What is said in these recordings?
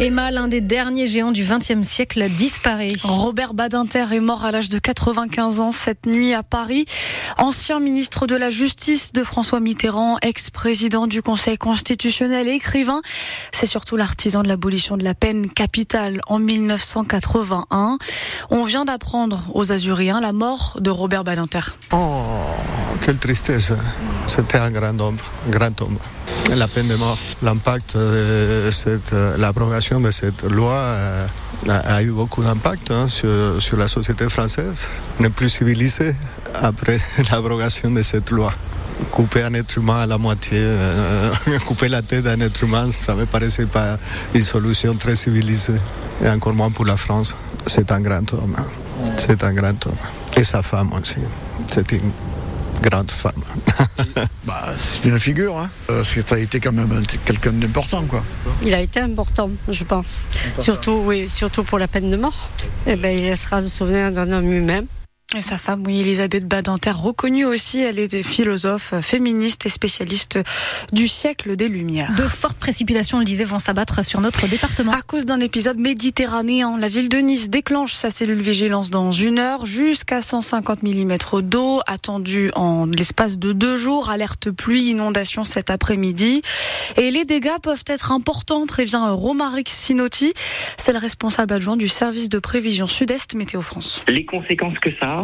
Emma, l'un des derniers géants du XXe siècle, disparaît. Robert Badinter est mort à l'âge de 95 ans cette nuit à Paris. Ancien ministre de la Justice de François Mitterrand, ex-président du Conseil constitutionnel et écrivain. C'est surtout l'artisan de l'abolition de la peine capitale en 1981. On vient d'apprendre aux Azuriens la mort de Robert Badinter. Oh, quelle tristesse. C'était un grand homme, grand homme. La peine de mort, l'impact de cette, l'abrogation de cette loi euh, a, eu beaucoup d'impact hein, sur, sur la société française. On n'est plus civilisé après l'abrogation de cette loi couper un être humain à la moitié, euh, couper la tête d'un être humain, ça me paraissait pas une solution très civilisée. Et encore moins pour la France. C'est un grand homme. hein. C'est un grand homme. Et sa femme aussi. C'est une grande femme. Bah, c'est une figure, hein. Euh, c'est- ça a été quand même un- quelqu'un d'important, quoi. Il a été important, je pense. Surtout, oui, surtout pour la peine de mort. Eh ben, il laissera le souvenir d'un homme humain. Et sa femme, oui, Elisabeth Badinter, reconnue aussi, elle était philosophe, euh, féministe et spécialiste du siècle des Lumières. De fortes précipitations, on le disait, vont s'abattre sur notre département. À cause d'un épisode méditerranéen, la ville de Nice déclenche sa cellule vigilance dans une heure, jusqu'à 150 mm d'eau attendue en l'espace de deux jours. Alerte pluie, inondation cet après-midi. Et les dégâts peuvent être importants, prévient Romaric Sinotti. C'est le responsable adjoint du service de prévision Sud-Est Météo France. Les conséquences que ça a,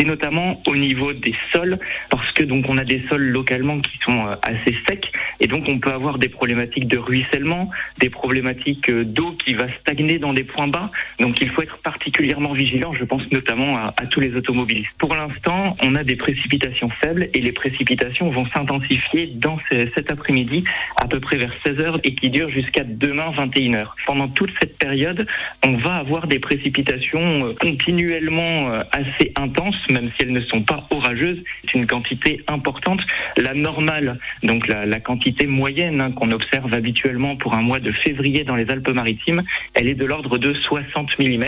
c'est notamment au niveau des sols, parce que donc on a des sols localement qui sont euh, assez secs, et donc on peut avoir des problématiques de ruissellement, des problématiques euh, d'eau qui va stagner dans des points bas. Donc il faut être particulièrement vigilant. Je pense notamment à, tous les automobilistes. Pour l'instant, on a des précipitations faibles, et les précipitations vont s'intensifier dans ce- cet après-midi, à peu près vers 16 heures, et qui durent jusqu'à demain 21 heures. Pendant toute cette période, on va avoir des précipitations euh, continuellement assez intenses, même si elles ne sont pas orageuses. C'est une quantité importante. La normale, donc la, la quantité moyenne hein, qu'on observe habituellement pour un mois de février dans les Alpes-Maritimes, elle est de l'ordre de 60 mm.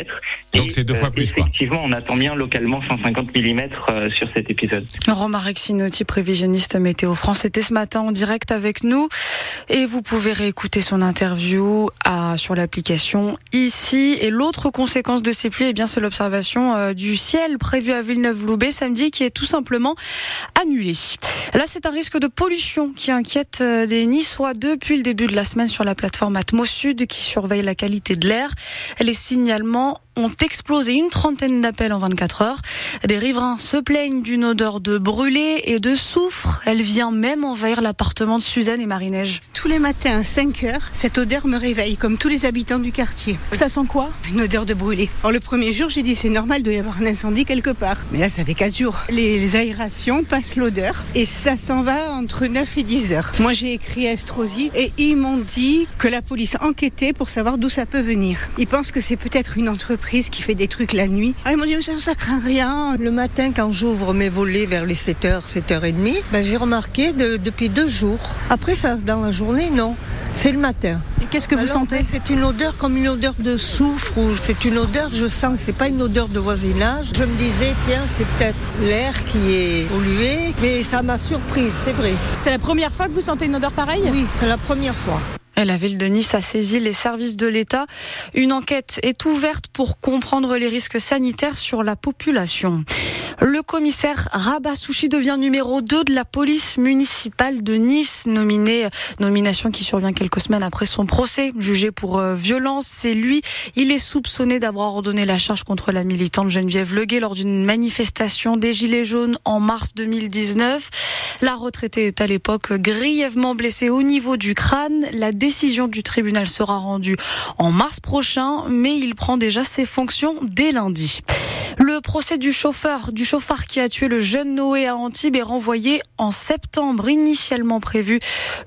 Donc c'est deux fois plus, quoi. Effectivement, on attend bien localement 150 mm euh, sur cet épisode. Romaric Sinotti, prévisionniste Météo France, était ce matin en direct avec nous. Et vous pouvez réécouter son interview à, sur l'application ici. Et l'autre conséquence de ces pluies, eh bien, c'est l'observation euh, du ciel prévu à Villeneuve-Loubet samedi qui est tout simplement annulé. Là, c'est un risque de pollution qui inquiète euh, les Niçois depuis le début de la semaine sur la plateforme Atmos Sud qui surveille la qualité de l'air. Les signalements ont explosé une trentaine d'appels en 24 heures. Des riverains se plaignent d'une odeur de brûlé et de soufre. Elle vient même envahir l'appartement de Suzanne et Marie-Neige. Tous les matins à 5 heures, cette odeur me réveille, comme tous les habitants du quartier. Ça sent quoi? Une odeur de brûlé. Alors le premier jour, j'ai dit c'est normal, il doit y avoir un incendie quelque part. Mais là, ça fait 4 jours. Les, les aérations passent l'odeur et ça s'en va entre 9 et 10 heures. Moi, j'ai écrit à Estrosi et ils m'ont dit que la police enquêtait pour savoir d'où ça peut venir. Ils pensent que c'est peut-être une entreprise qui fait des trucs la nuit. Ah, ils m'ont dit mais ça, ça craint rien. Le matin, quand j'ouvre mes volets vers les 7h, 7h30, ben, j'ai remarqué de- depuis deux jours. Après, ça, dans la journée, non. C'est le matin. Et qu'est-ce que vous Alors, sentez C'est une odeur comme une odeur de soufre ou c'est une odeur, je sens que c'est pas une odeur de voisinage. Je me disais, tiens, c'est peut-être l'air qui est pollué, mais ça m'a surprise, c'est vrai. C'est la première fois que vous sentez une odeur pareille? Oui, c'est la première fois. La ville de Nice a saisi les services de l'État. Une enquête est ouverte pour comprendre les risques sanitaires sur la population. Le commissaire Rabat Souchi devient numéro 2 de la police municipale de Nice, nominé, nomination qui survient quelques semaines après son procès, jugé pour euh, violence. C'est lui, il est soupçonné d'avoir ordonné la charge contre la militante Geneviève Leguet lors d'une manifestation des Gilets jaunes en mars 2019. La retraitée est à l'époque grièvement blessée au niveau du crâne. La décision du tribunal sera rendue en mars prochain, mais il prend déjà ses fonctions dès lundi. Le procès du chauffeur, du chauffard qui a tué le jeune Noé à Antibes est renvoyé en septembre, initialement prévu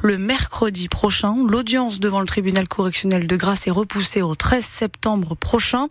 le mercredi prochain. L'audience devant le tribunal correctionnel de Grasse est repoussée au 13 septembre prochain.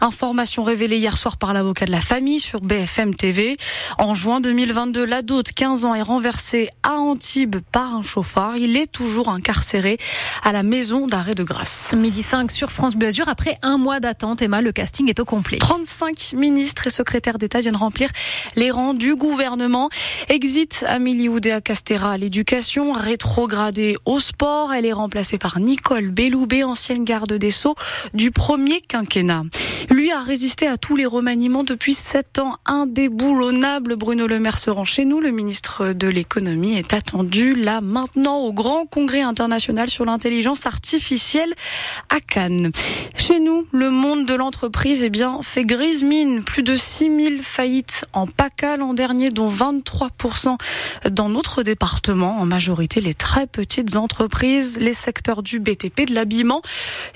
Information révélée hier soir par l'avocat de la famille sur BFM TV. En juin 2022, l'ado de 15 ans est renversé à Antibes par un chauffard. Il est toujours incarcéré à la maison d'arrêt de Grasse. Midi 5 sur France Bleu Azur. Après un mois d'attente, Emma, le casting est au complet. 35 ministres et secrétaires d'État viennent remplir les rangs du gouvernement. Exit Amélie Oudéa Castera l'éducation, rétrogradée au sport. Elle est remplacée par Nicole Belloubet, ancienne garde des Sceaux du premier quinquennat. Lui a résisté à tous les remaniements depuis sept ans. Indéboulonnable, Bruno Le Maire se rend chez nous. Le ministre de l'économie est attendu là maintenant au grand congrès international sur l'intelligence artificielle à Cannes. Chez nous, le monde de l'entreprise eh bien, fait grise mine. Plus de 6000 faillites en PACA l'an dernier, dont 23% dans notre département. En majorité, les très petites entreprises, les secteurs du BTP, de l'habillement,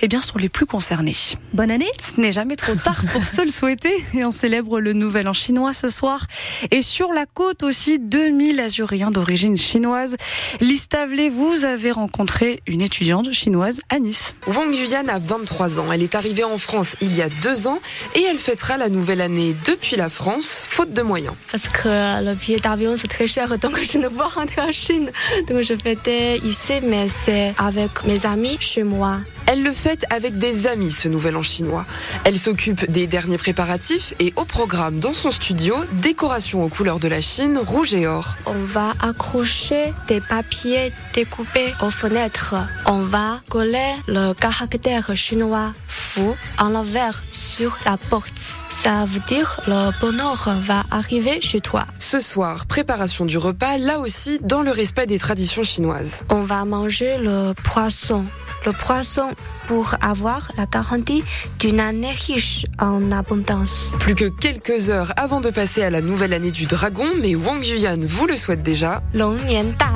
eh bien, sont les plus concernés. Bonne année. Ce n'est jamais trop tard pour se le souhaiter. Et on célèbre le nouvel an chinois ce soir. Et sur la côte aussi, 2000 Azuréens d'origine chinoise. Listavlé, vous avez rencontré une étudiante chinoise à Nice. Wang Yuyan a 23 ans. Elle est arrivée en France il y a deux ans et elle fêtera la nouvelle année depuis la France, faute de moyens. Parce que le billet d'avion c'est très cher, donc je ne peux rentrer en Chine. Donc je fêtais ici, mais c'est avec mes amis chez moi. Elle le fête avec des amis, ce nouvel an chinois. Elle s'occupe des derniers préparatifs et au programme dans son studio, décoration aux couleurs de la Chine, rouge et or. On va accrocher des papiers découpés aux fenêtres. On va coller le caractère chinois fou en l'envers sur la porte. Ça veut dire le bonheur va arriver chez toi. Ce soir, préparation du repas, là aussi dans le respect des traditions chinoises. On va manger le poisson le poisson pour avoir la garantie d'une année riche en abondance. Plus que quelques heures avant de passer à la nouvelle année du dragon, mais Wang Yuyan vous le souhaite déjà. Long Nian Da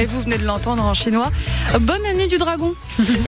Et vous venez de l'entendre en chinois. Bonne année du dragon